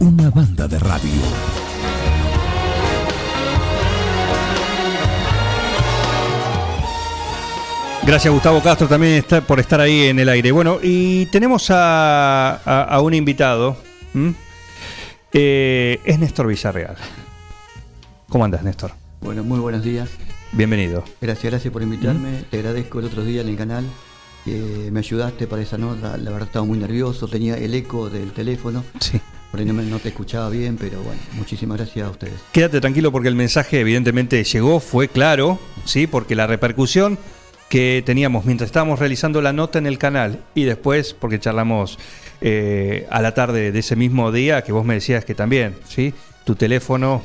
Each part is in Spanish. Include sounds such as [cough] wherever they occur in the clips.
Una banda de radio. Gracias Gustavo Castro también está, por estar ahí en el aire. Bueno, y tenemos a, a- a un invitado. Eh, es Néstor Villarreal. ¿Cómo andas, Néstor? Bueno, muy buenos días. Bienvenido. Gracias, gracias por invitarme. Te agradezco el otro día en el canal. que me ayudaste para esa nota. La verdad estaba muy nervioso. Tenía el eco del teléfono. Sí. No, te escuchaba bien, pero bueno, muchísimas gracias a ustedes. Quédate tranquilo porque el mensaje evidentemente llegó, fue claro, ¿sí? Porque la repercusión que teníamos mientras estábamos realizando la nota en el canal y después, porque charlamos eh, a la tarde de ese mismo día, que vos me decías que también, ¿sí? Tu teléfono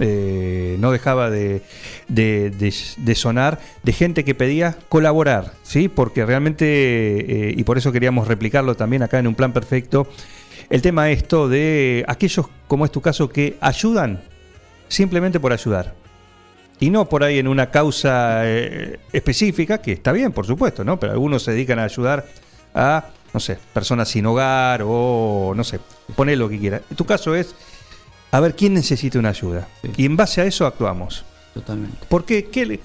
eh, no dejaba de, de- de- de sonar de gente que pedía colaborar, ¿sí? Porque realmente, eh, y por eso queríamos replicarlo también acá en un plan perfecto, el tema esto de aquellos, como es tu caso, que ayudan simplemente por ayudar. Y no por ahí en una causa eh, específica, que está bien, por supuesto, ¿no? Pero algunos se dedican a ayudar a, no sé, personas sin hogar o, no sé, poné lo que quieras. En tu caso es, a ver, ¿quién necesita una ayuda? Sí. Y en base a eso actuamos. Totalmente. Porque, ¿qué le...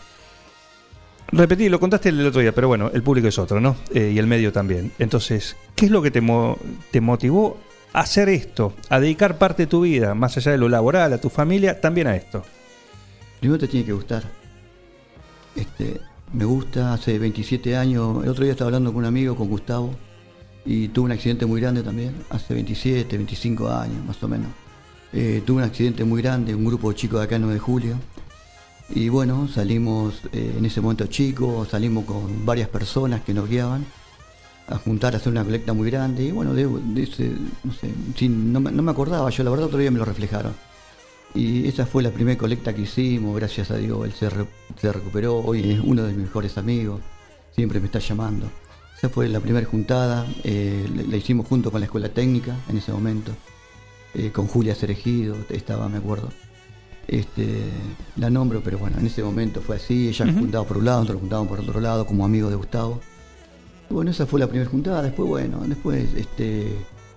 Repetí, lo contaste el otro día, pero bueno, el público es otro, ¿no? Eh, y el medio también. Entonces, ¿qué es lo que te, mo- te motivó hacer esto? A dedicar parte de tu vida, más allá de lo laboral, a tu familia, también a esto. Primero te tiene que gustar. Este, me gusta, hace 27 años, el otro día estaba hablando con un amigo, con Gustavo, y tuve un accidente muy grande también, hace 27, 25 años más o menos. Eh, tuve un accidente muy grande, un grupo de chicos de acá en 9 de julio, y bueno, salimos eh, en ese momento chicos, salimos con varias personas que nos guiaban a juntar, a hacer una colecta muy grande, y bueno, de, de ese, no sé, sin- no, me, no me acordaba, yo la verdad otro día me lo reflejaron. Y esa fue la primera colecta que hicimos, gracias a Dios, él se, re- se recuperó, hoy es uno de mis mejores amigos, siempre me está llamando. Esa fue la primera juntada, eh, la la hicimos junto con la escuela técnica en ese momento, eh, con Julia Cerejido, estaba, me acuerdo. Este, la nombro, pero bueno, en ese momento fue así, ella juntaba por un lado, nosotros juntábamos por otro lado, como amigos de Gustavo. Bueno, esa fue la primera juntada, después bueno, después este,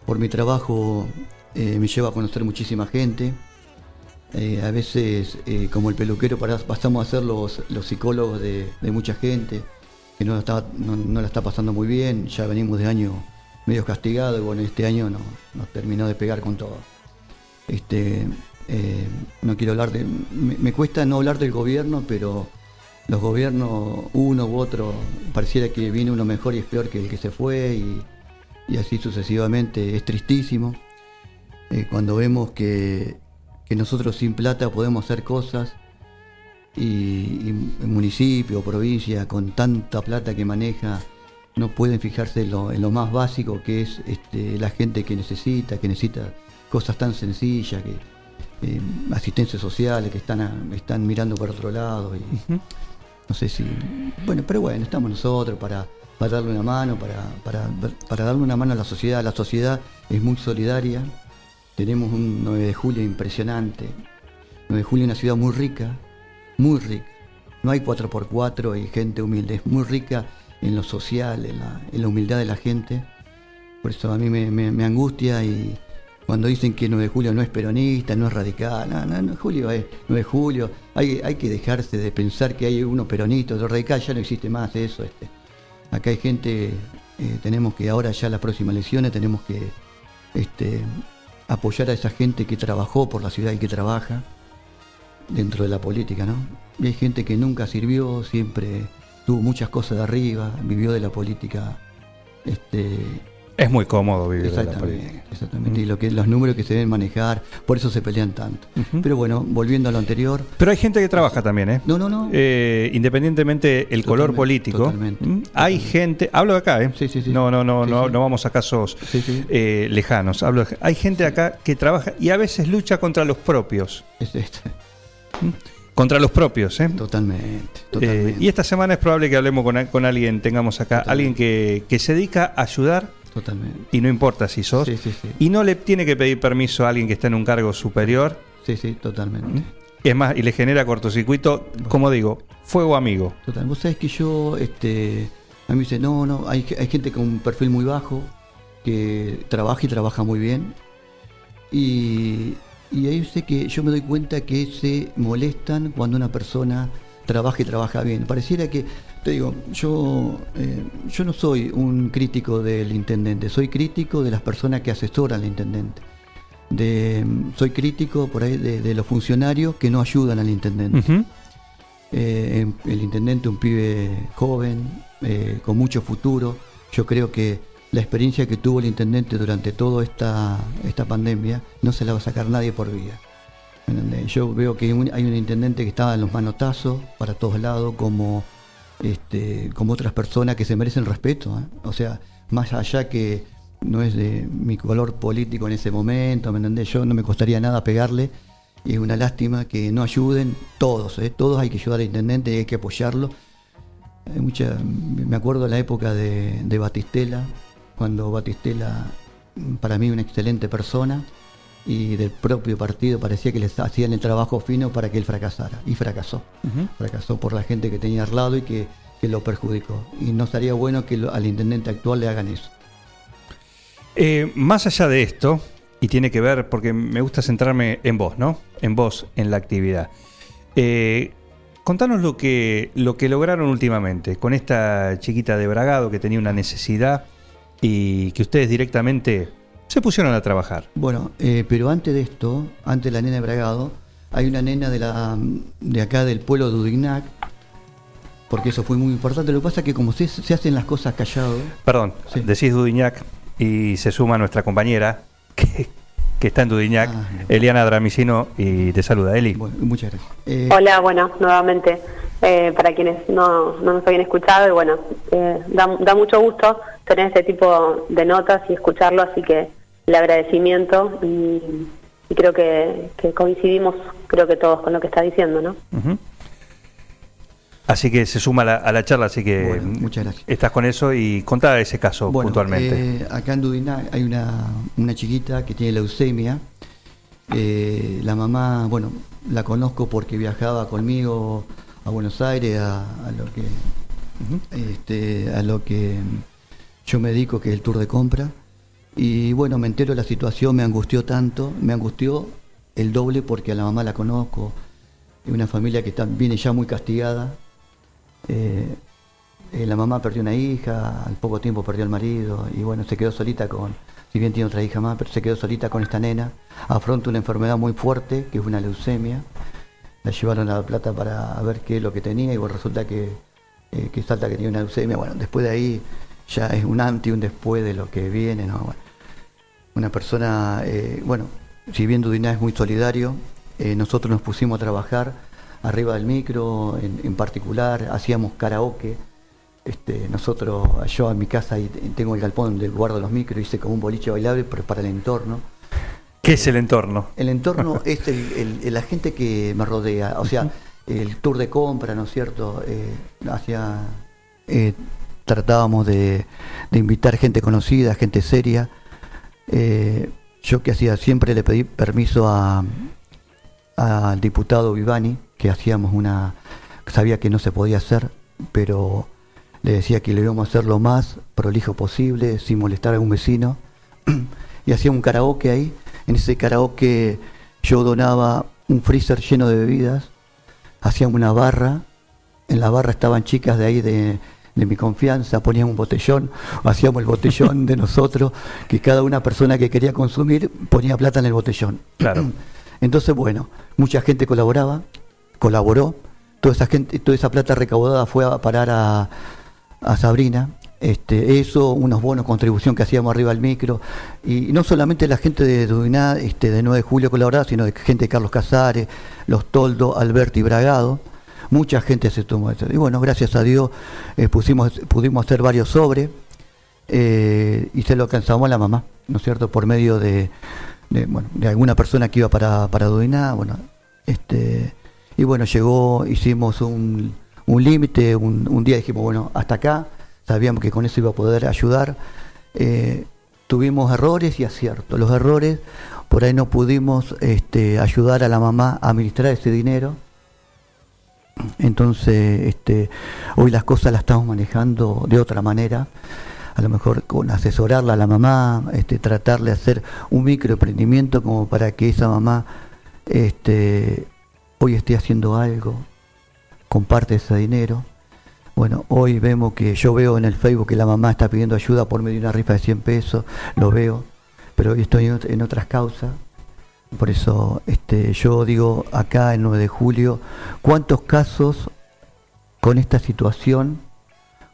por mi trabajo eh, me lleva a conocer muchísima gente. Eh, a veces, eh, como el peluquero, pasamos a ser los, los psicólogos de, de mucha gente que no está, no, no la está pasando muy bien. Ya venimos de año medio castigado y bueno, este año no- nos terminó de pegar con todo. Este, no quiero hablar de. Me cuesta no hablar del gobierno, pero los gobiernos, uno u otro, pareciera que viene uno mejor y es peor que el que se fue y, y así sucesivamente. Es tristísimo eh, cuando vemos que, que nosotros sin plata podemos hacer cosas y, y municipio provincia con tanta plata que maneja no pueden fijarse en lo, más básico que es este, la gente que necesita, que necesita cosas tan sencillas, que eh, asistencias sociales, que están, están mirando por otro lado. No sé si. Bueno, pero bueno, estamos nosotros para, para darle una mano, para, para, para darle una mano a la sociedad. La sociedad es muy solidaria. Tenemos un 9 de julio impresionante. 9 de julio es una ciudad muy rica, muy rica. No hay 4x4 y gente humilde, es muy rica en lo social, en la, en la humildad de la gente. Por eso a mí me, angustia y cuando dicen que 9 de julio no es peronista, no es radical, no, no, no, julio es 9 de julio, hay, que dejarse de pensar que hay uno peronista, otro radical, ya no existe más eso. Este. Acá hay gente, eh, tenemos que ahora ya las próximas elecciones tenemos que este, apoyar a esa gente que trabajó por la ciudad y que trabaja dentro de la política, ¿no? Y hay gente que nunca sirvió, siempre tuvo muchas cosas de arriba, vivió de la política este, Es muy cómodo vivir de la. Exactamente, exactamente. Y lo que, los números que se deben manejar, por eso se pelean tanto. Pero bueno, volviendo a lo anterior. Pero hay gente que trabaja también, ¿eh? No, no, no. Eh, independientemente el color político, totalmente, hay gente, hablo de acá, ¿eh? Sí, sí, sí. No, no, no, Sí, no, sí. no vamos a casos eh, lejanos. Hablo de- hay gente acá que trabaja y a veces lucha contra los propios, Es este, contra los propios, ¿eh? totalmente, Eh, totalmente. y esta semana es probable que hablemos con, alguien, tengamos acá alguien que, que se dedica a ayudar totalmente. y no importa si sos, Sí, sí, sí. y no le tiene que pedir permiso a alguien que está en un cargo superior, Sí, sí, totalmente. es más, y le genera cortocircuito, como digo, fuego amigo. Total. Vos sabés que yo, este, a mí me dice, no, no, hay, hay gente con un perfil muy bajo que trabaja y trabaja muy bien. Y, y ahí sé que yo me doy cuenta que se molestan cuando una persona trabaja y trabaja bien. Pareciera que, te digo, yo, eh, yo no soy un crítico del intendente, soy crítico de las personas que asesoran al intendente. De, soy crítico por ahí de, de los funcionarios que no ayudan al intendente. Eh, el intendente, un pibe joven, eh, con mucho futuro. Yo creo que la experiencia que tuvo el intendente durante toda esta, esta pandemia no se la va a sacar nadie por vida. Yo veo que un, hay un intendente que estaba en los manotazos para todos lados, como, este, como otras personas que se merecen respeto. ¿eh? O sea, más allá que no es de mi color político en ese momento, ¿me entendés? Yo no me costaría nada pegarle. Y es una lástima que no ayuden todos, ¿eh? todos hay que ayudar al intendente y hay que apoyarlo. Me acuerdo de la época de, de Batistela, cuando Batistela, para mí una excelente persona, y del propio partido parecía que les hacían el trabajo fino para que él fracasara. Y fracasó. Fracasó por la gente que tenía al lado y que, que lo perjudicó. Y no estaría bueno que lo- al intendente actual le hagan eso. Eh, más allá de esto, y tiene que ver, porque me gusta centrarme en vos, ¿no? En vos, en la actividad. Eh, contanos lo que, lo que lograron últimamente con esta chiquita de Bragado que tenía una necesidad y que ustedes directamente se pusieron a trabajar. Bueno, eh, pero antes de esto, antes de la nena de Bragado, hay una nena de, la, de acá del pueblo de Udignac, porque eso fue muy importante. Lo que pasa es que como se, se hacen las cosas callados, Perdón, Sí. decís Dudiñac y se suma nuestra compañera [laughs] que, que está en Dudiñac, Ah, Eliana Dramicino, y te saluda, Eli. bueno, muchas gracias. Eh, Hola, bueno, nuevamente, eh, para quienes no, no nos habían escuchado, y bueno, eh, da, da mucho gusto tener este tipo de notas y escucharlo, así que el agradecimiento y, y creo que, que coincidimos, creo que todos con lo que está diciendo, ¿no? Ujú. Así que se suma a la, a la charla, así que Bueno, muchas gracias. estás con eso y contá ese caso Bueno, puntualmente. eh, acá en Dudinac hay una, una chiquita que tiene leucemia. Eh, la mamá, bueno, la conozco porque viajaba conmigo a Buenos Aires a, a lo que este, a lo que yo me dedico, que es el tour de compra. Y bueno, me entero de la situación, me angustió tanto, me angustió el doble porque a la mamá la conozco. Es una familia que viene ya muy castigada. Eh, eh, la mamá perdió una hija, al poco tiempo perdió al marido y bueno, se quedó solita con, si bien tiene otra hija más, pero se quedó solita con esta nena. Afronta una enfermedad muy fuerte, que es una leucemia. La llevaron a La Plata para ver qué es lo que tenía y bueno, resulta que, eh, que salta que tiene una leucemia. Bueno, después de ahí ya es un antes y un después de lo que viene, ¿no? Bueno, una persona, eh, bueno, si bien Dudiná es muy solidario, eh, nosotros nos pusimos a trabajar arriba del micro, en, en particular, hacíamos karaoke. Este, nosotros, yo en mi casa tengo el galpón del guardo los micros, hice como un boliche bailable, pero para el entorno. ¿Qué es el entorno? El entorno [laughs] es el- el- el- la gente que me rodea, o sea, el tour de compra, ¿no es cierto? Eh, hacia, eh, tratábamos de, de invitar gente conocida, gente seria. Eh, yo que hacía, siempre le pedí permiso a- al diputado Vivani, que hacíamos una, sabía que no se podía hacer, pero le decía que le íbamos a hacer lo más prolijo posible, sin molestar a algún vecino. [clears throat] y hacía un karaoke ahí. En ese karaoke yo donaba un freezer lleno de bebidas, hacíamos una barra, en la barra estaban chicas de ahí de, de mi confianza, poníamos un botellón, hacíamos el botellón de nosotros, que cada una persona que quería consumir ponía plata en el botellón. Claro. [clears throat] Entonces, bueno, mucha gente colaboraba, colaboró, toda esa gente, toda esa plata recaudada fue a parar a, a Sabrina. Este, eso, unos bonos, contribución que hacíamos arriba al micro, y no solamente la gente de Dudiná, este, de 9 de julio colaborada, sino de gente de Carlos Casares, Los Toldo, Alberti y Bragado, mucha gente se tomó esto. Y bueno, gracias a Dios eh, pusimos, pudimos hacer varios sobres eh, y se lo alcanzamos a la mamá, ¿no es cierto? Por medio de, bueno, de alguna persona que iba para, para bueno, este, y bueno, llegó, hicimos un, un límite, un, un día dijimos, bueno, hasta acá, sabíamos que con eso iba a poder ayudar. Eh, tuvimos errores y aciertos. Los errores, por ahí no pudimos este, ayudar a la mamá a administrar ese dinero. Entonces, este, hoy las cosas las estamos manejando de otra manera. A lo mejor con asesorarla a la mamá, este, tratarle de hacer un microemprendimiento como para que esa mamá este, hoy esté haciendo algo, comparte ese dinero. Bueno, hoy vemos que yo veo en el Facebook que la mamá está pidiendo ayuda por medio de una rifa de 100 pesos, lo veo, pero hoy estoy en otras causas. Por eso este, yo digo acá el 9 de julio, ¿cuántos casos con esta situación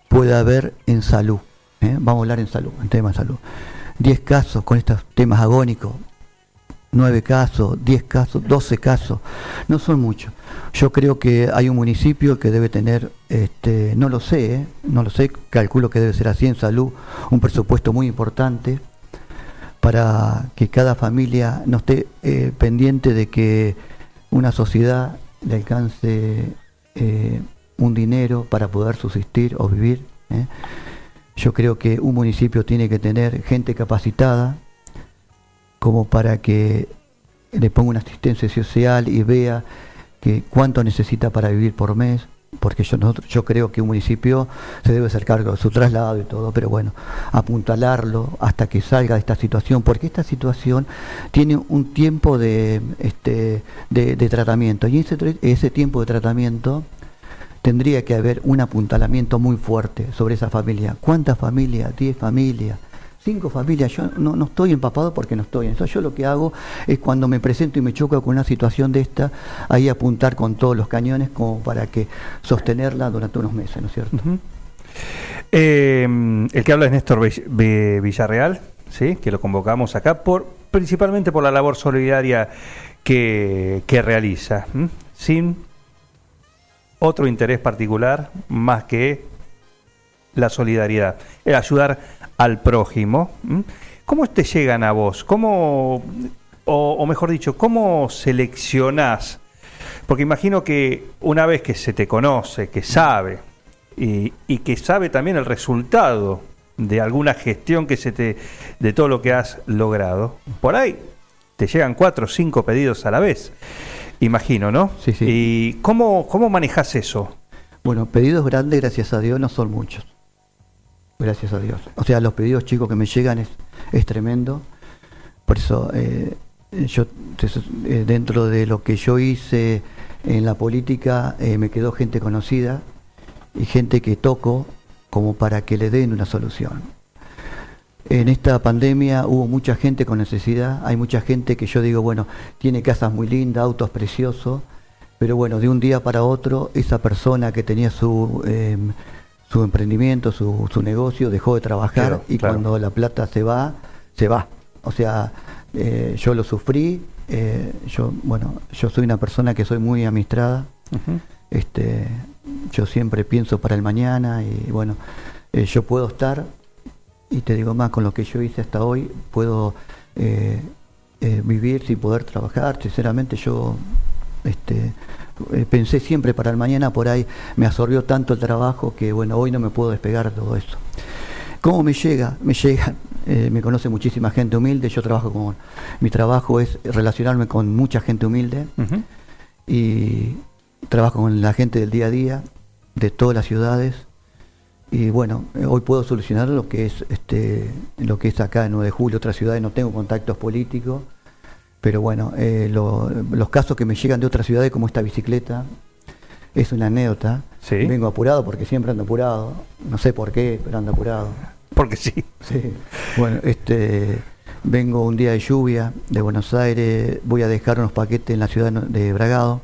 puede haber en salud? ¿Eh? Vamos a hablar en salud, en tema de salud. 10 casos con estos temas agónicos, 9 casos, 10 casos, 12 casos, no son muchos. Yo creo que hay un municipio que debe tener, este, no lo sé, ¿eh? no lo sé, calculo que debe ser así en salud, un presupuesto muy importante para que cada familia no esté eh, pendiente de que una sociedad le alcance eh, un dinero para poder subsistir o vivir. ¿eh? Yo creo que un municipio tiene que tener gente capacitada como para que le ponga una asistencia social y vea que cuánto necesita para vivir por mes, porque yo, nosotros, yo creo que un municipio se debe hacer cargo de su traslado y todo, pero bueno, apuntalarlo hasta que salga de esta situación, porque esta situación tiene un tiempo de, este, de, de tratamiento, y ese, ese tiempo de tratamiento tendría que haber un apuntalamiento muy fuerte sobre esa familia. ¿Cuántas familias? ¿10 familias? Cinco familias, yo no, no estoy empapado porque no estoy en eso. Yo lo que hago es cuando me presento y me choco con una situación de esta, ahí apuntar con todos los cañones como para que sostenerla durante unos meses, ¿no es cierto? Eh, el que habla es Néstor Vill- Vi- Villarreal, ¿sí? que lo convocamos acá por principalmente por la labor solidaria que, realiza, sin otro interés particular más que la solidaridad, el ayudar al prójimo. ¿Cómo te llegan a vos? ¿Cómo, o, o mejor dicho, cómo seleccionás? Porque imagino que una vez que se te conoce, que sabe, y, y que sabe también el resultado de alguna gestión que se te, de todo lo que has logrado, por ahí te llegan cuatro o cinco pedidos a la vez. Imagino, ¿no? Sí, sí. ¿Y cómo, cómo manejas eso? Bueno, pedidos grandes, gracias a Dios, no son muchos. Gracias a Dios. O sea, los pedidos chicos que me llegan es, es tremendo. Por eso, eh, yo eh, dentro de lo que yo hice en la política, eh, me quedó gente conocida y gente que toco como para que le den una solución. En esta pandemia hubo mucha gente con necesidad, hay mucha gente que yo digo, bueno, tiene casas muy lindas, autos preciosos, pero bueno, de un día para otro, esa persona que tenía su, eh, su emprendimiento, su, su negocio, dejó de trabajar Claro, y claro. cuando la plata se va, se va. O sea, eh, yo lo sufrí, eh, yo, bueno, yo soy una persona que soy muy administrada, Ujú. este, yo siempre pienso para el mañana y bueno, eh, yo puedo estar, y te digo más, con lo que yo hice hasta hoy, puedo vivir sin poder trabajar. Sinceramente yo este, eh, pensé siempre para el mañana, por ahí me absorbió tanto el trabajo que bueno, hoy no me puedo despegar de todo esto. ¿Cómo me llega? Me llega, [laughs] eh, me conoce muchísima gente humilde, yo trabajo con, mi trabajo es relacionarme con mucha gente humilde y trabajo con la gente del día a día de todas las ciudades y bueno eh, hoy puedo solucionar lo que es este lo que es acá en 9 de julio otras ciudades no tengo contactos políticos pero bueno eh, lo- los casos que me llegan de otras ciudades como esta bicicleta es una anécdota Sí. vengo apurado porque siempre ando apurado no sé por qué pero ando apurado Porque sí. Sí. Bueno, este, vengo un día de lluvia de Buenos Aires, voy a dejar unos paquetes en la ciudad de Bragado.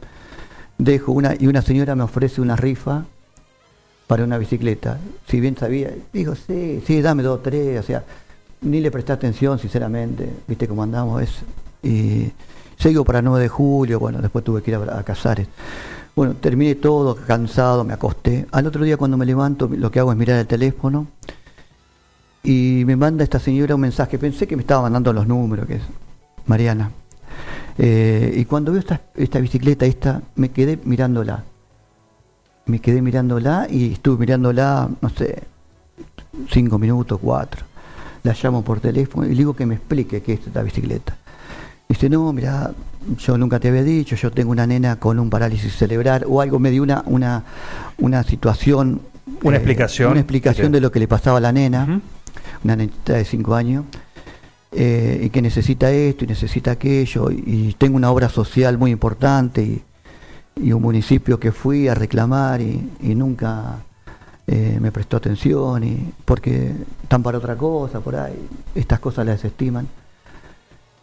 Dejo una y una señora me ofrece una rifa para una bicicleta. Si bien sabía, digo, sí, sí, dame dos, tres, o sea, ni le presté atención, sinceramente, viste cómo andamos, es, y sigo para 9 de julio, bueno, después tuve que ir a, a Casares. Bueno, terminé todo, cansado, me acosté. Al otro día cuando me levanto, lo que hago es mirar el teléfono y me manda esta señora un mensaje. Pensé que me estaba mandando los números, que es Mariana. Eh, y cuando veo esta, esta bicicleta, esta, me quedé mirándola. Me quedé mirándola y estuve mirándola, no sé, cinco minutos, cuatro. La llamo por teléfono y le digo que me explique qué es esta bicicleta. Dice, no, mira, yo nunca te había dicho, yo tengo una nena con un parálisis cerebral o algo, me dio una, una, una situación. Una eh, explicación. Una explicación de lo que le pasaba a la nena, una nenita de 5 años, eh, y que necesita esto y necesita aquello, y, y tengo una obra social muy importante y, y un municipio que fui a reclamar y, y nunca eh, me prestó atención, y porque están para otra cosa, por ahí, estas cosas las desestiman.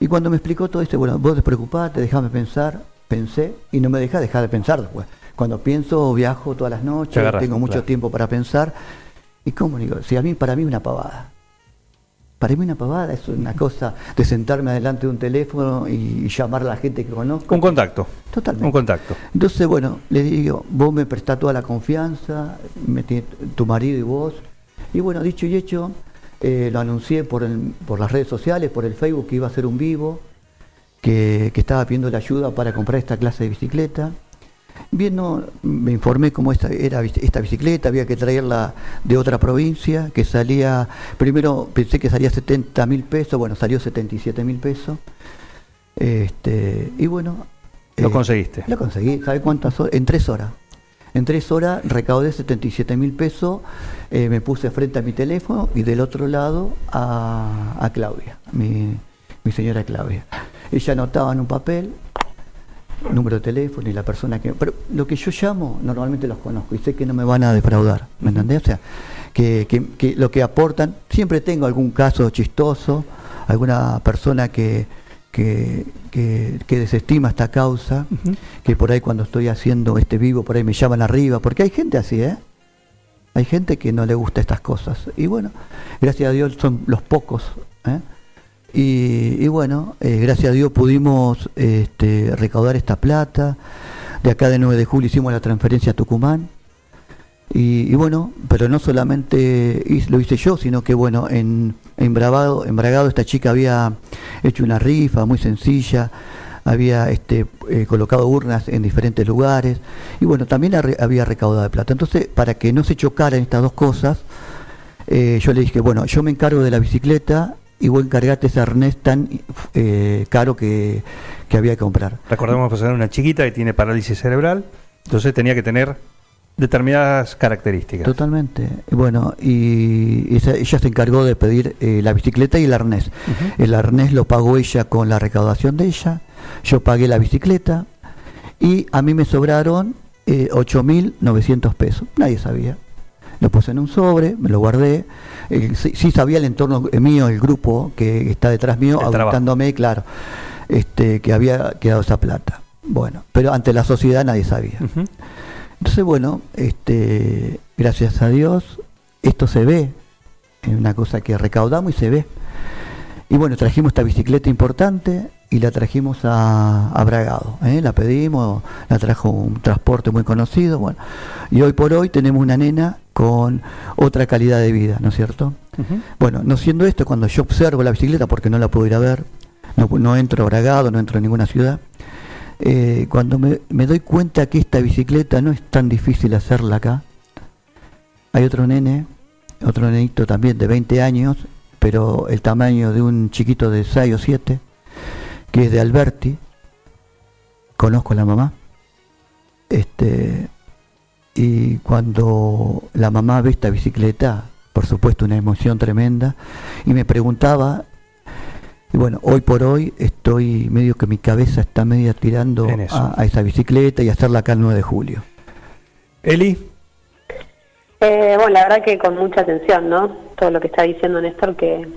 Y cuando me explicó todo esto, bueno, vos despreocupate, déjame pensar, pensé, y no me deja dejar de pensar después. Cuando pienso, viajo todas las noches, agarras, tengo mucho claro. tiempo para pensar. ¿Y cómo digo? Si a mí, para mí una pavada. Para mí una pavada es una cosa de sentarme adelante de un teléfono y llamar a la gente que conozco. Un contacto. Totalmente. Un contacto. Entonces, bueno, le digo, vos me prestás toda la confianza, me tu marido y vos. Y bueno, dicho y hecho, eh, lo anuncié por, el- por las redes sociales, por el Facebook, que iba a hacer un vivo, que, que estaba pidiendo la ayuda para comprar esta clase de bicicleta. Viendo, me informé cómo esta, era esta bicicleta, había que traerla de otra provincia, que salía, primero pensé que salía 70 mil pesos, bueno, salió 77 mil pesos. Este, y bueno. Lo eh, conseguiste. Lo conseguí, ¿sabe cuántas horas? En tres horas. En tres horas recaudé 77 mil pesos, eh, me puse frente a mi teléfono y del otro lado a, a Claudia, mi, mi señora Claudia. Ella anotaba en un papel número de teléfono y la persona que... Pero lo que yo llamo, normalmente los conozco y sé que no me van a defraudar, ¿me entendés? O sea, que, que- que lo que aportan, siempre tengo algún caso chistoso, alguna persona que, que, que- que desestima esta causa, que por ahí cuando estoy haciendo este vivo, por ahí me llaman arriba, porque hay gente así, ¿eh? Hay gente que no le gusta estas cosas. Y bueno, gracias a Dios son los pocos. ¿eh? Y, y bueno, eh, gracias a Dios pudimos este, recaudar esta plata. De acá de 9 de julio hicimos la transferencia a Tucumán. Y, y bueno, pero no solamente lo hice yo, sino que bueno, en, en, Bravado, esta chica había hecho una rifa muy sencilla, había este, eh, colocado urnas en diferentes lugares y bueno, también había recaudado de plata. Entonces, para que no se chocaran estas dos cosas, eh, yo le dije, bueno, yo me encargo de la bicicleta y vos encargate ese arnés tan eh, caro que, que había que comprar. Recordemos que era una chiquita que tiene parálisis cerebral, entonces tenía que tener determinadas características. Totalmente. Bueno, y esa- ella se encargó de pedir eh, la bicicleta y el arnés. El arnés lo pagó ella con la recaudación de ella, yo pagué la bicicleta y a mí me sobraron eh, 8.900 pesos. Nadie sabía. Lo puse en un sobre, me lo guardé. Eh, sí, sí sabía el entorno eh, mío, el grupo que está detrás mío, El trabajo. aguantándome, claro, este, que había quedado esa plata. Bueno, pero ante la sociedad nadie sabía. Ujú. Entonces, bueno, este, gracias a Dios, esto se ve, es una cosa que recaudamos y se ve. Y bueno, trajimos esta bicicleta importante y la trajimos a, a Bragado. ¿eh? La pedimos, la trajo un transporte muy conocido. Bueno, y hoy por hoy tenemos una nena con otra calidad de vida, ¿no es cierto? Bueno, no siendo esto, cuando yo observo la bicicleta, porque no la puedo ir a ver, no, no entro a Bragado, no entro a ninguna ciudad, eh, cuando me, me doy cuenta que esta bicicleta no es tan difícil hacerla acá, hay otro nene, otro nenito también de 20 años, pero el tamaño de un chiquito de 6 o 7, que es de Alberti, conozco a la mamá, este, y cuando la mamá ve esta bicicleta, por supuesto una emoción tremenda, y me preguntaba, y bueno, hoy por hoy estoy medio que mi cabeza está media tirando a, a esa bicicleta y hacerla acá el 9 de julio. Eli, Eh, bueno, la verdad que con mucha atención, ¿no? Todo lo que está diciendo Néstor, que,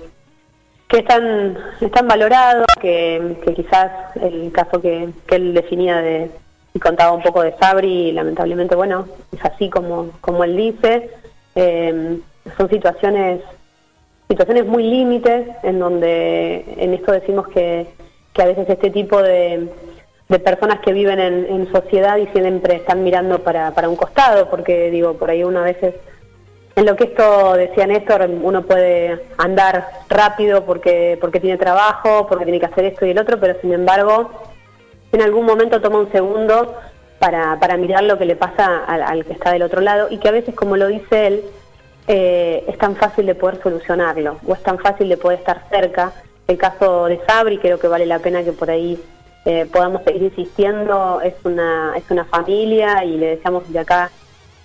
que están, están valorados, que, que quizás el caso que, que él definía de, y contaba un poco de Sabri y lamentablemente, bueno, es así como, como él dice. Eh, son situaciones situaciones muy límites en donde en esto decimos que, que a veces este tipo de, de personas que viven en, en, sociedad y siempre están mirando para, para un costado, porque digo, por ahí uno a veces, en lo que esto decía Néstor, uno puede andar rápido porque, porque tiene trabajo, porque tiene que hacer esto y el otro, pero sin embargo, en algún momento toma un segundo para, para mirar lo que le pasa al, al que está del otro lado y que a veces, como lo dice él, eh, es tan fácil de poder solucionarlo o es tan fácil de poder estar cerca. El caso de Sabri creo que vale la pena que por ahí eh, podamos seguir insistiendo. Es una, es una familia y le deseamos de acá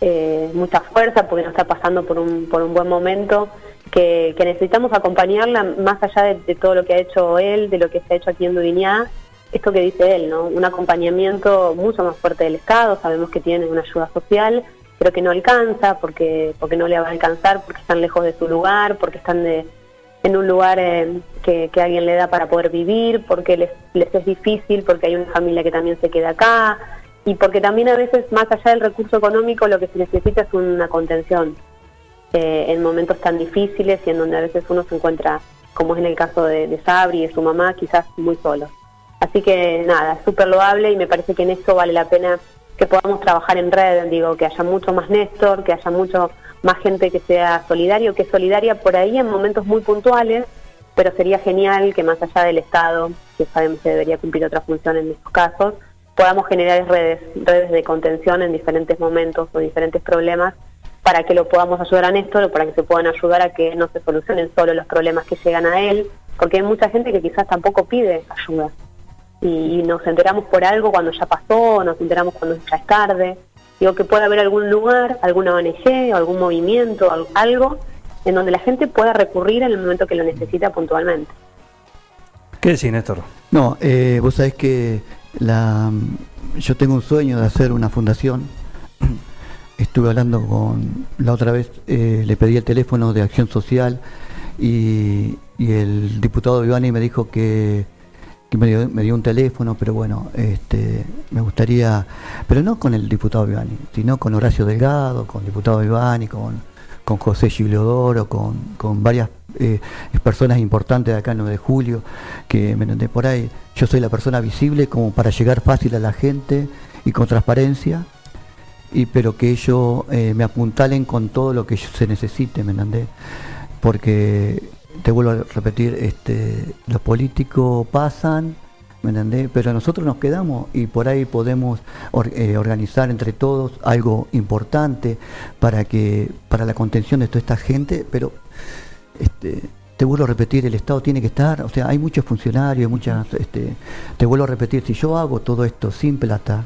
eh, mucha fuerza porque nos está pasando por un, por un buen momento. Que, necesitamos acompañarla más allá de, todo lo que ha hecho él, de lo que se ha hecho aquí en Dudiñá, esto que dice él, ¿no? Un acompañamiento mucho más fuerte del Estado, sabemos que tiene una ayuda social, pero que no alcanza, porque, porque no le va a alcanzar, porque están lejos de su lugar, porque están en un lugar eh, que, que, alguien le da para poder vivir, porque les, es difícil, porque hay una familia que también se queda acá, y porque también a veces, más allá del recurso económico, lo que se necesita es una contención eh, en momentos tan difíciles y en donde a veces uno se encuentra, como es en el caso de, Sabri y de su mamá, quizás muy solo. Así que nada, súper loable y me parece que en esto vale la pena que podamos trabajar en red, digo, que haya mucho más Néstor, que haya mucho más gente que sea solidario, que es solidaria por ahí en momentos muy puntuales, pero sería genial que más allá del Estado, que sabemos que debería cumplir otra función en estos casos, podamos generar redes, redes de contención en diferentes momentos o diferentes problemas para que lo podamos ayudar a Néstor o para que se puedan ayudar a que no se solucionen solo los problemas que llegan a él, porque hay mucha gente que quizás tampoco pide ayuda y, nos enteramos por algo cuando ya pasó, nos enteramos cuando ya es tarde. Digo que puede haber algún lugar, alguna ONG, algún movimiento, algo en donde la gente pueda recurrir en el momento que lo necesita puntualmente. ¿Qué decís, Néstor? No, eh, vos sabés que la, yo tengo un sueño de hacer una fundación. [clears throat] Estuve hablando con, la otra vez eh, le pedí el teléfono de Acción Social y, y el diputado Ivani me dijo que que me dio, me dio, un teléfono, pero bueno, este, me gustaría, pero no con el diputado Vivani, sino con Horacio Delgado, con el diputado Vivani, con, con José Giuliodoro, con, con varias eh, personas importantes de acá en 9 de julio, que me entendé por ahí. Yo soy la persona visible como para llegar fácil a la gente y con transparencia, y pero que ellos eh, me apuntalen con todo lo que se necesite, ¿me entendés? Porque te vuelvo a repetir, este, los políticos pasan, ¿me entendés? Pero nosotros nos quedamos y por ahí podemos or, eh, organizar entre todos algo importante para que para la contención de toda esta gente, pero este, te vuelvo a repetir, el Estado tiene que estar, o sea, hay muchos funcionarios, muchas, este, te vuelvo a repetir, si yo hago todo esto sin plata,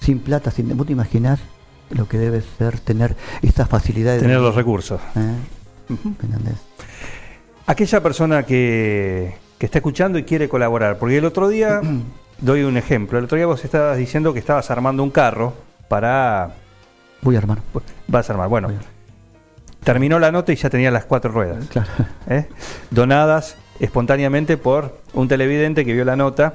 sin plata, sin, vos te imaginás lo que debe ser tener estas facilidades. Tener los recursos. ¿Eh? ¿Me entendés? Aquella persona que, que, está escuchando y quiere colaborar, porque el otro día, [clears throat] doy un ejemplo, el otro día vos estabas diciendo que estabas armando un carro para... Voy a armar. Vas a armar, bueno. A terminó la nota y ya tenía las cuatro ruedas. Claro. [laughs] ¿eh? Donadas espontáneamente por un televidente que vio la nota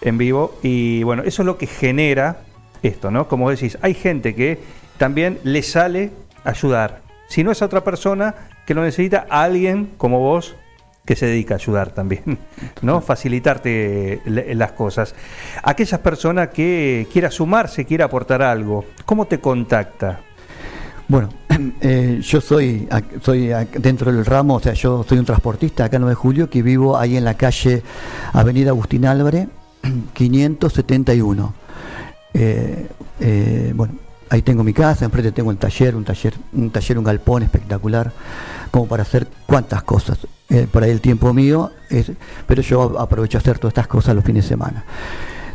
en vivo y bueno, eso es lo que genera esto, ¿no? Como decís, hay gente que también le sale ayudar. Si no es a otra persona, que lo necesita alguien como vos que se dedica a ayudar también, [laughs] ¿no? Facilitarte las cosas. Aquellas personas que quiera sumarse, quiera aportar algo, ¿cómo te contacta? Bueno, [clears throat] eh, yo soy, soy dentro del ramo, o sea, yo soy un transportista acá en 9 de Julio, que vivo ahí en la calle Avenida Agustín Álvarez, [clears throat] 571. Eh, eh, bueno, ahí tengo mi casa, enfrente tengo el taller, un taller, un taller, un galpón espectacular, como para hacer cuantas cosas. Eh, por ahí el tiempo mío, pero yo aprovecho a hacer todas estas cosas los fines de semana.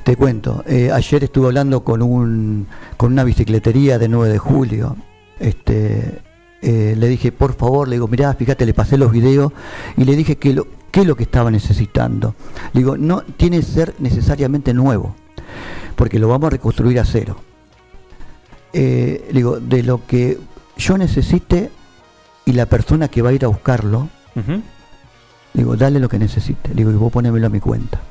Te cuento, eh, ayer estuve hablando con un con una bicicletería de 9 de julio. Este, eh, le dije, por favor, le digo, mirá, fíjate, le pasé los videos y le dije que lo, qué es lo que estaba necesitando. Le digo, no tiene que ser necesariamente nuevo, porque lo vamos a reconstruir a cero eh, digo, de lo que yo necesite y la persona que va a ir a buscarlo, uh -huh. digo, dale lo que necesite, digo, y vos ponémelo a mi cuenta.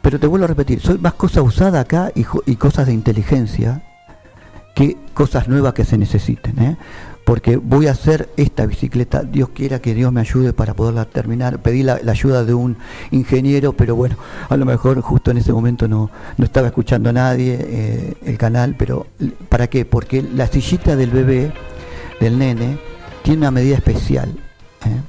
pero te vuelvo a repetir, soy más cosa usada acá y, cosas de inteligencia que cosas nuevas que se necesiten. ¿eh? Porque voy a hacer esta bicicleta, Dios quiera que Dios me ayude para poderla terminar. Pedí la, la ayuda de un ingeniero, pero bueno, a lo mejor justo en ese momento no, no estaba escuchando a nadie eh, el canal, pero ¿para qué? Porque la sillita del bebé, del nene, tiene una medida especial. ¿eh?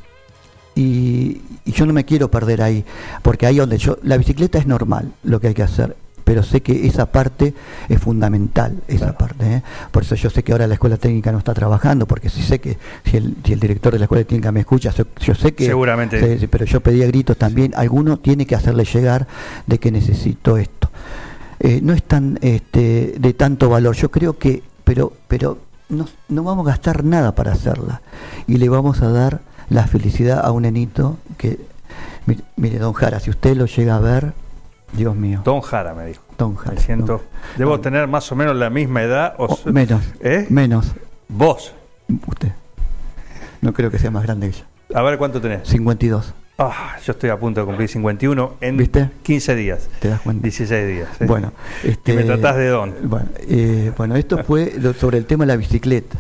y, y yo no me quiero perder ahí, porque ahí donde yo, la bicicleta es normal lo que hay que hacer, pero sé que esa parte es fundamental, esa parte. ¿eh? Por eso yo sé que ahora la escuela técnica no está trabajando, porque si sé que si el, si el director de la escuela técnica me escucha, yo sé que... Seguramente. Pero yo pedí a gritos también, alguno tiene que hacerle llegar de que necesito esto. Eh, no es tan este, de tanto valor, yo creo que, pero, pero no, no vamos a gastar nada para hacerla y le vamos a dar la felicidad a un nenito que, mire, mire, don Jara, si usted lo llega a ver, Dios mío, Don Jara me dijo. don Jara. Me siento. don- Debo tener más o menos la misma edad. O, o s- menos, ¿Eh? menos, Vos. usted. No creo que sea más grande que yo. A ver cuánto tenés. 52, Ah, yo estoy a punto de cumplir 51 en ¿Viste? 15 días. ¿te das cuenta? 16 días. ¿eh? Bueno, este, Y me tratás de don. Bueno, eh, bueno, esto fue lo- sobre el tema de la bicicleta.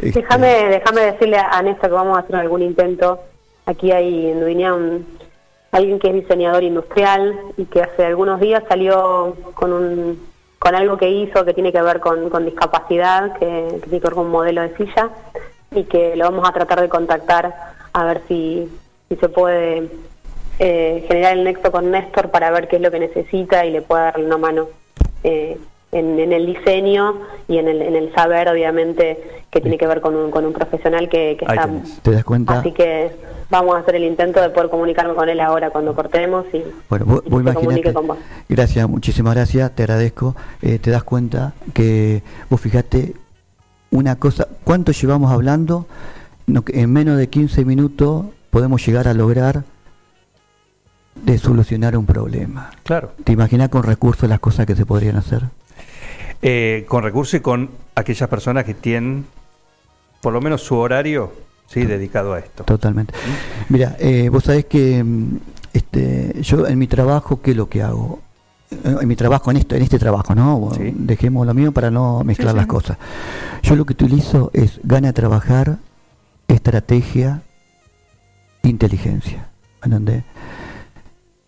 Este, Déjame, déjame decirle a Néstor que vamos a hacer algún intento. Aquí hay en Duinea un- alguien que es diseñador industrial y que hace algunos días salió con un con algo que hizo que tiene que ver con, con discapacidad, que, que tiene que ver con un modelo de silla y que lo vamos a tratar de contactar a ver si, si se puede eh, generar el nexo con Néstor para ver qué es lo que necesita y le pueda darle una mano eh, en, en el diseño y en el, en el saber, obviamente, que tiene que ver con un, con un profesional que, que está... ¿Te das cuenta? Así que vamos a hacer el intento de poder comunicarme con él ahora cuando cortemos y, Bueno, vos, y vos comunique con vos. gracias, muchísimas gracias, te agradezco. Eh, te das cuenta que vos fijate una cosa, ¿cuánto llevamos hablando? No, en menos de 15 minutos podemos llegar a lograr de solucionar un problema. Claro. ¿Te imaginas con recursos las cosas que se podrían hacer? Eh, con recursos y con aquellas personas que tienen por lo menos su horario sí dedicado a esto. Totalmente. Mira, eh, vos sabés que mm, este, yo en mi trabajo, ¿qué es lo que hago? Eh, En mi trabajo, en esto, en este trabajo, ¿no? Sí. Dejemos lo mío para no mezclar Sí, las sí. cosas. Yo lo que utilizo es gana de trabajar, estrategia, inteligencia. ¿Entendés?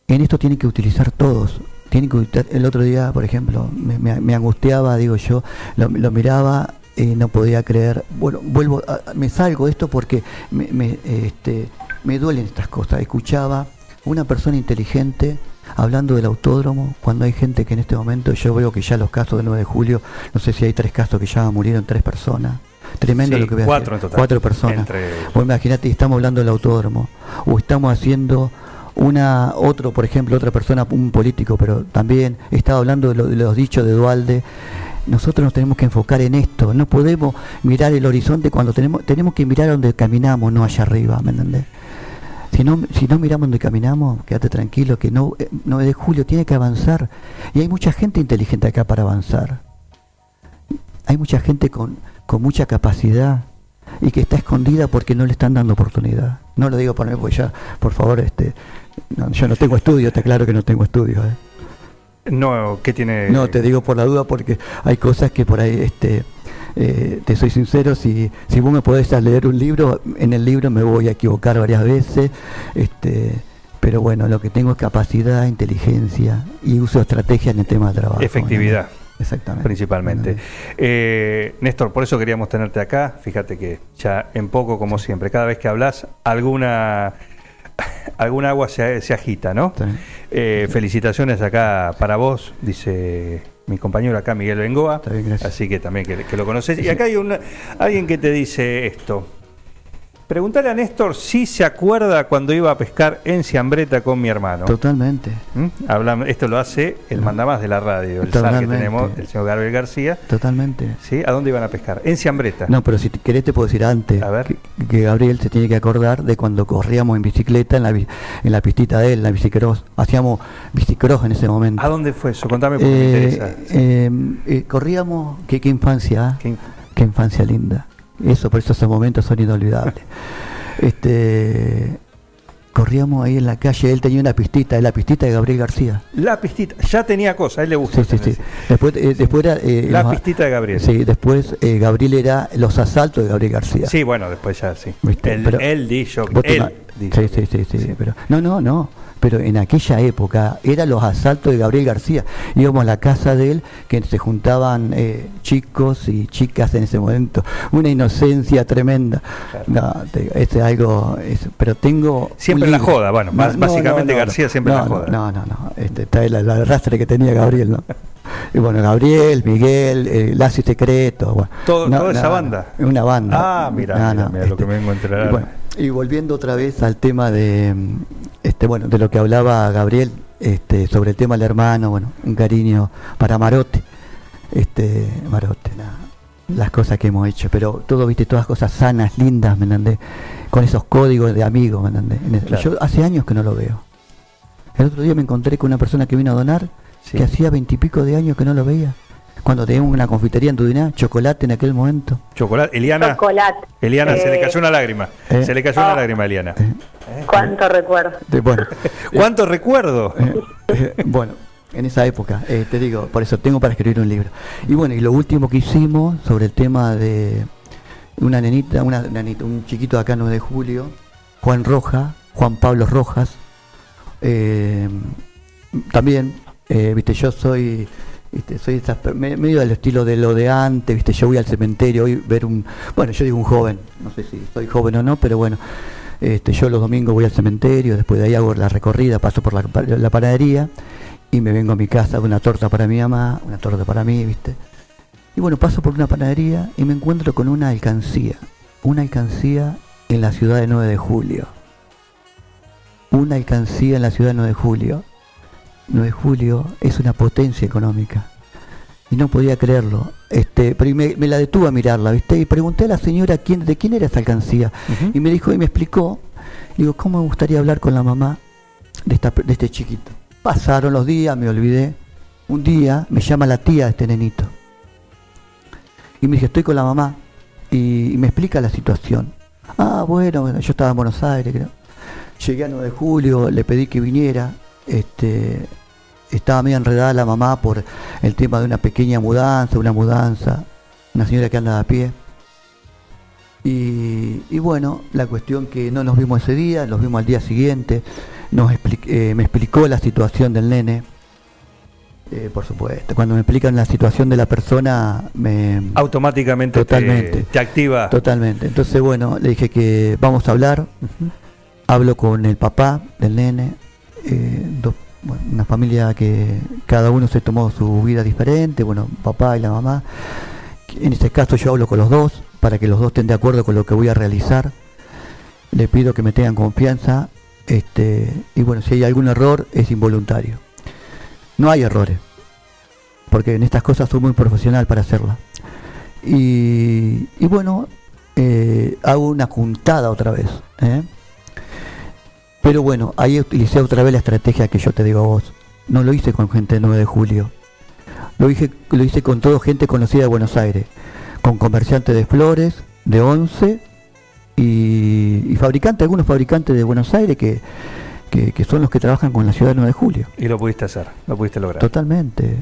En esto tienen que utilizar todos. Tienen que utilizar- el otro día, por ejemplo, me, angustiaba, digo yo, lo, miraba y no podía creer. Bueno, vuelvo, a- me salgo de esto porque me, me, este, me duelen estas cosas. Escuchaba una persona inteligente hablando del autódromo, cuando hay gente que en este momento, yo veo que ya los casos del 9 de julio, no sé si hay tres casos que ya murieron tres personas. Tremendo Sí, lo que voy a cuatro en total. Cuatro personas. Entre- Vos imagínate, estamos hablando del autódromo, o estamos haciendo una, otro, por ejemplo, otra persona, un político, pero también estaba hablando de, lo- de los dichos de Dualde. Nosotros nos tenemos que enfocar en esto, no podemos mirar el horizonte cuando tenemos, tenemos que mirar donde caminamos, no allá arriba, ¿me entendés? Si no, si no miramos donde caminamos, quédate tranquilo que no, eh, 9 de julio tiene que avanzar. Y hay mucha gente inteligente acá para avanzar. Hay mucha gente con, con mucha capacidad y que está escondida porque no le están dando oportunidad. No lo digo por mí, porque ya, por favor, este, no, yo no tengo estudio, está claro que no tengo estudio. ¿eh? No, ¿qué tiene? No, te digo por la duda porque hay cosas que por ahí, este, eh, te soy sincero, si, si vos me podés leer un libro, en el libro me voy a equivocar varias veces, este, pero bueno, lo que tengo es capacidad, inteligencia y uso estrategia en el tema del trabajo. Efectividad. ¿no? Exactamente. principalmente. Eh, Néstor, por eso queríamos tenerte acá. Fíjate que ya en poco, como siempre, cada vez que hablas, alguna, [laughs] alguna agua se, se agita, ¿no? Sí. Eh, felicitaciones acá para vos, dice mi compañero acá, Miguel Bengoa. Está bien, gracias. Así que también que, que lo conoces. Y acá hay una, alguien que te dice esto. Preguntale a Néstor si se acuerda cuando iba a pescar en Ciambreta con mi hermano. Totalmente. ¿Mm? Habla- esto lo hace el mandamás de la radio, el que tenemos, el señor Gabriel García. Totalmente. ¿Sí? ¿A dónde iban a pescar? En Ciambreta. No, pero si te- querés te puedo decir antes A ver. Que, que Gabriel se tiene que acordar de cuando corríamos en bicicleta en la, en la pistita de él, en la bicicross. Hacíamos bicicross en ese momento. ¿A dónde fue eso? Contame porque me Eh, interesa. eh, eh, corríamos, qué, qué infancia, ¿ah? ¿Qué inf- qué infancia linda. Eso, por eso esos momentos son inolvidables. [laughs] este, corríamos ahí en la calle, él tenía una pistita, la pistita de Gabriel García. La pistita, ya tenía cosas, a él le gusta. Sí, sí, sí. Después, eh, después era... eh, La los- pistita de Gabriel. Sí, después eh, Gabriel era los asaltos de Gabriel García. Sí, bueno, después ya sí. ¿Viste? El, Pero- el DJ, él. Sí, sí, sí, sí, pero no, no, no. Pero en aquella época eran los asaltos de Gabriel García. Íbamos a la casa de él, que se juntaban eh, chicos y chicas en ese momento. Una inocencia tremenda. No, te este es algo. es- pero tengo. Siempre en la joda, bueno, básicamente García siempre en no, la joda. No, no, no. Este, está el, el arrastre que tenía Gabriel, ¿no? Y bueno, Gabriel, Miguel, eh, Lazo y Secreto. Bueno, Todo- No, toda esa banda. Una banda. Ah, mira, No, mira, lo que me vengo a enterar. y bueno, y volviendo otra vez al tema de este bueno, de lo que hablaba Gabriel, este, sobre el tema del hermano, bueno, un cariño para Marote. Este, Marote, nada, las cosas que hemos hecho, pero todo, viste, todas cosas sanas, lindas, ¿me entendés? Con esos códigos de amigos, ¿me entendés? Claro. Yo hace años que no lo veo. El otro día me encontré con una persona que vino a donar, Sí. que hacía veintipico de años que no lo veía. Cuando teníamos una confitería en Tudiná, chocolate en aquel momento. Chocolate. Eliana, Chocolate. Eliana, se le Eh, cayó una lágrima. Eh. Se le cayó una Ah. lágrima Eliana. Cuánto recuerdo. Bueno, [laughs] ¿Cuánto recuerdo? Eh, eh, bueno, en esa época, eh, te digo, por eso tengo para escribir un libro. Y bueno, y lo último que hicimos sobre el tema de una nenita, una nenita, un chiquito de acá 9 de julio, Juan Roja, Juan Pablo Rojas, eh, también, eh, viste, yo soy, soy esas medio del estilo de lo de antes, viste, yo voy al cementerio hoy ver un, bueno, yo digo un joven, no sé si soy joven o no, pero bueno, este, yo los domingos voy al cementerio, después de ahí hago la recorrida, paso por la, la panadería y me vengo a mi casa una torta para mi mamá, una torta para mí, viste. Y bueno, paso por una panadería y me encuentro con una alcancía, una alcancía en la ciudad de 9 de julio. Una alcancía en la ciudad de 9 de julio. 9 de julio es una potencia económica. Y no podía creerlo. Este, pero me, me la detuve a mirarla, ¿viste? Y pregunté a la señora quién, de quién era esa alcancía. Y me dijo y me explicó. Digo, ¿cómo me gustaría hablar con la mamá de, esta, de este chiquito? Pasaron los días, me olvidé. Un día me llama la tía de este nenito. Y me dice, estoy con la mamá. Y, y me explica la situación. Ah, bueno, bueno, yo estaba en Buenos Aires, creo. Llegué a 9 de julio, le pedí que viniera. Este, estaba medio enredada la mamá por el tema de una pequeña mudanza, una mudanza, una señora que anda a pie. Y, y bueno, la cuestión que no nos vimos ese día, nos vimos al día siguiente, nos eh, me explicó la situación del nene. Eh, por supuesto, cuando me explican la situación de la persona, me, Automáticamente te- Totalmente. Te, activa. Totalmente. Entonces, bueno, le dije que vamos a hablar. Hablo con el papá del nene. eh, dos- una familia que cada uno se tomó su vida diferente. Bueno, papá y la mamá. En este caso yo hablo con los dos para que los dos estén de acuerdo con lo que voy a realizar. Le pido que me tengan confianza. Este, y bueno, si hay algún error es involuntario. No hay errores. Porque en estas cosas soy muy profesional para hacerlas. Y, y bueno, eh, hago una juntada otra vez. ¿eh? Pero bueno, ahí utilicé otra vez la estrategia que yo te digo a vos. No lo hice con gente de 9 de julio. Lo hice, lo hice con todo gente conocida de Buenos Aires. Con comerciantes de flores, de 11 y, y fabricantes, algunos fabricantes de Buenos Aires que, que, que son los que trabajan con la ciudad de 9 de julio. Y lo pudiste hacer, lo pudiste lograr. Totalmente.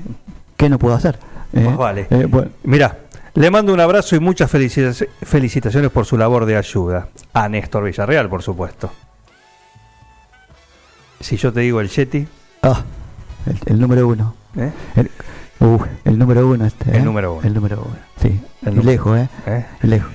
¿Qué no puedo hacer? ¿Eh? Vale. Eh, bueno, Mira, le mando un abrazo y muchas felicita- felicitaciones por su labor de ayuda. A Néstor Villarreal, por supuesto. Si yo te digo el Yeti, ah, el, el número uno. ¿eh? El, uh, el número uno este. El ¿eh? número uno. El número uno, sí. El número lejos, ¿eh? ¿Eh? Lejos.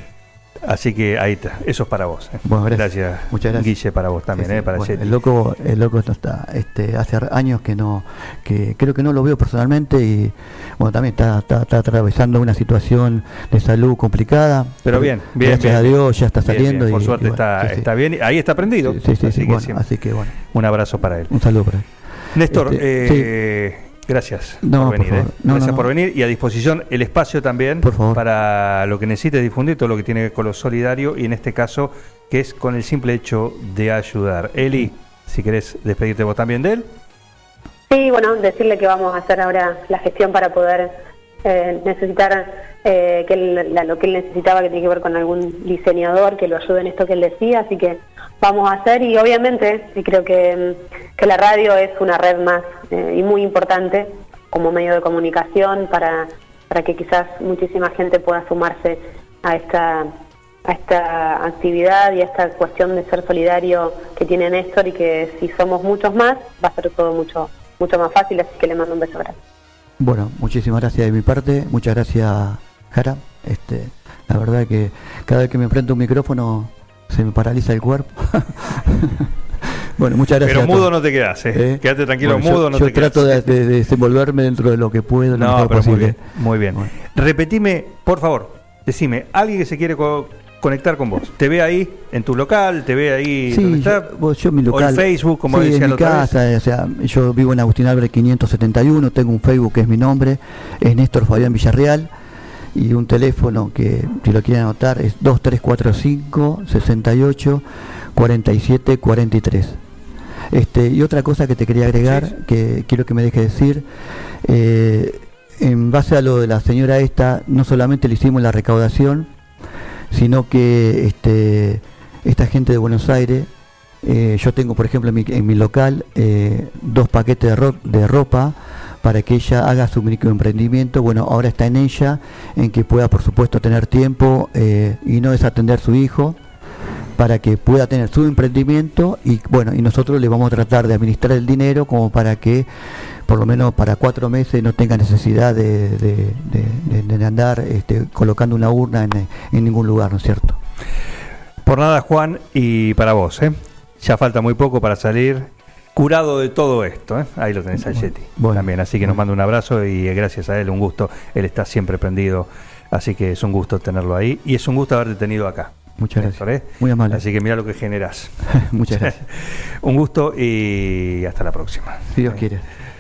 Así que ahí está, eso es para vos. ¿eh? Bueno, gracias. Muchas gracias. Guille, para vos también, Sí, sí. ¿eh? para Bueno, Yeti. el loco, el loco no está, este, hace años que no, que creo que no lo veo personalmente y bueno también está, está, está atravesando una situación de salud complicada. Pero bien, bien, Gracias bien. a Dios ya está saliendo bien, por y, suerte y bueno, está, sí, está bien. y Ahí está aprendido. Sí, sí, sí, así, sí, que bueno, así que bueno, un abrazo para él. un saludo para él. Néstor, Este, eh, gracias No, por por venir. ¿eh? No, gracias no, por venir y a disposición el espacio también Por favor. para lo que necesites difundir, todo lo que tiene que ver con lo solidario y en este caso que es con el simple hecho de ayudar. Eli, si querés despedirte vos también de él. Sí, bueno, decirle que vamos a hacer ahora la gestión para poder eh, necesitar eh, que lo que él necesitaba que tiene que ver con algún diseñador que lo ayude en esto que él decía, así que vamos a hacer y obviamente y creo que, mm, que la radio es una red más eh, y muy importante como medio de comunicación para, para que quizás muchísima gente pueda sumarse a esta a esta actividad y a esta cuestión de ser solidario que tiene Néstor y que si somos muchos más va a ser todo mucho mucho más fácil, así que le mando un beso grande. Bueno, muchísimas gracias de mi parte, muchas gracias Jara. Este, la verdad que cada vez que me enfrento a un micrófono se me paraliza el cuerpo. [laughs] bueno, muchas gracias. Pero mudo no te quedas, ¿eh? ¿Eh? Quédate tranquilo, Bueno, mudo yo, no yo te quedas. trato de, de- de desenvolverme dentro de lo que puedo, lo No, mejor pero muy posible. bien, muy bien. Bueno. Repetime, por favor, decime, alguien que se quiere co- conectar con vos, ¿te ve ahí en tu local? ¿Te ve ahí Sí, donde está? yo, mi ¿O local. en Facebook, como sí, decía en mi otra vez? casa, o sea, yo vivo en Agustín Álvarez 571, tengo un Facebook que es mi nombre, es Néstor Fabián Villarreal, y un teléfono que, si lo quieren anotar, es 2345 68 47 43. Este, y otra cosa que te quería agregar, sí. que quiero que me deje decir, eh, en base a lo de la señora esta, no solamente le hicimos la recaudación, sino que este, esta gente de Buenos Aires, eh, yo tengo por ejemplo en mi, en mi local eh, dos paquetes de, de ropa para que ella haga su microemprendimiento, bueno, ahora está en ella, en que pueda por supuesto tener tiempo eh, y no desatender a su hijo, para que pueda tener su emprendimiento y bueno, y nosotros le vamos a tratar de administrar el dinero como para que por lo menos para cuatro meses no tenga necesidad de, de- de- andar este, colocando una urna en, en ningún lugar, ¿no es cierto? Por nada, Juan, y para vos, ¿eh? Ya falta muy poco para salir curado de todo esto, ¿eh? Ahí lo tenés al Bueno, Yeti bueno, también, así que nos manda un abrazo y eh, gracias a él, un gusto. Él está siempre prendido, así que es un gusto tenerlo ahí y es un gusto haberte tenido acá. Muchas gracias. ¿eh? Muy amable. Así que mira lo que generás. [laughs] Muchas gracias. [laughs] un gusto y hasta la próxima. Si Dios quiere.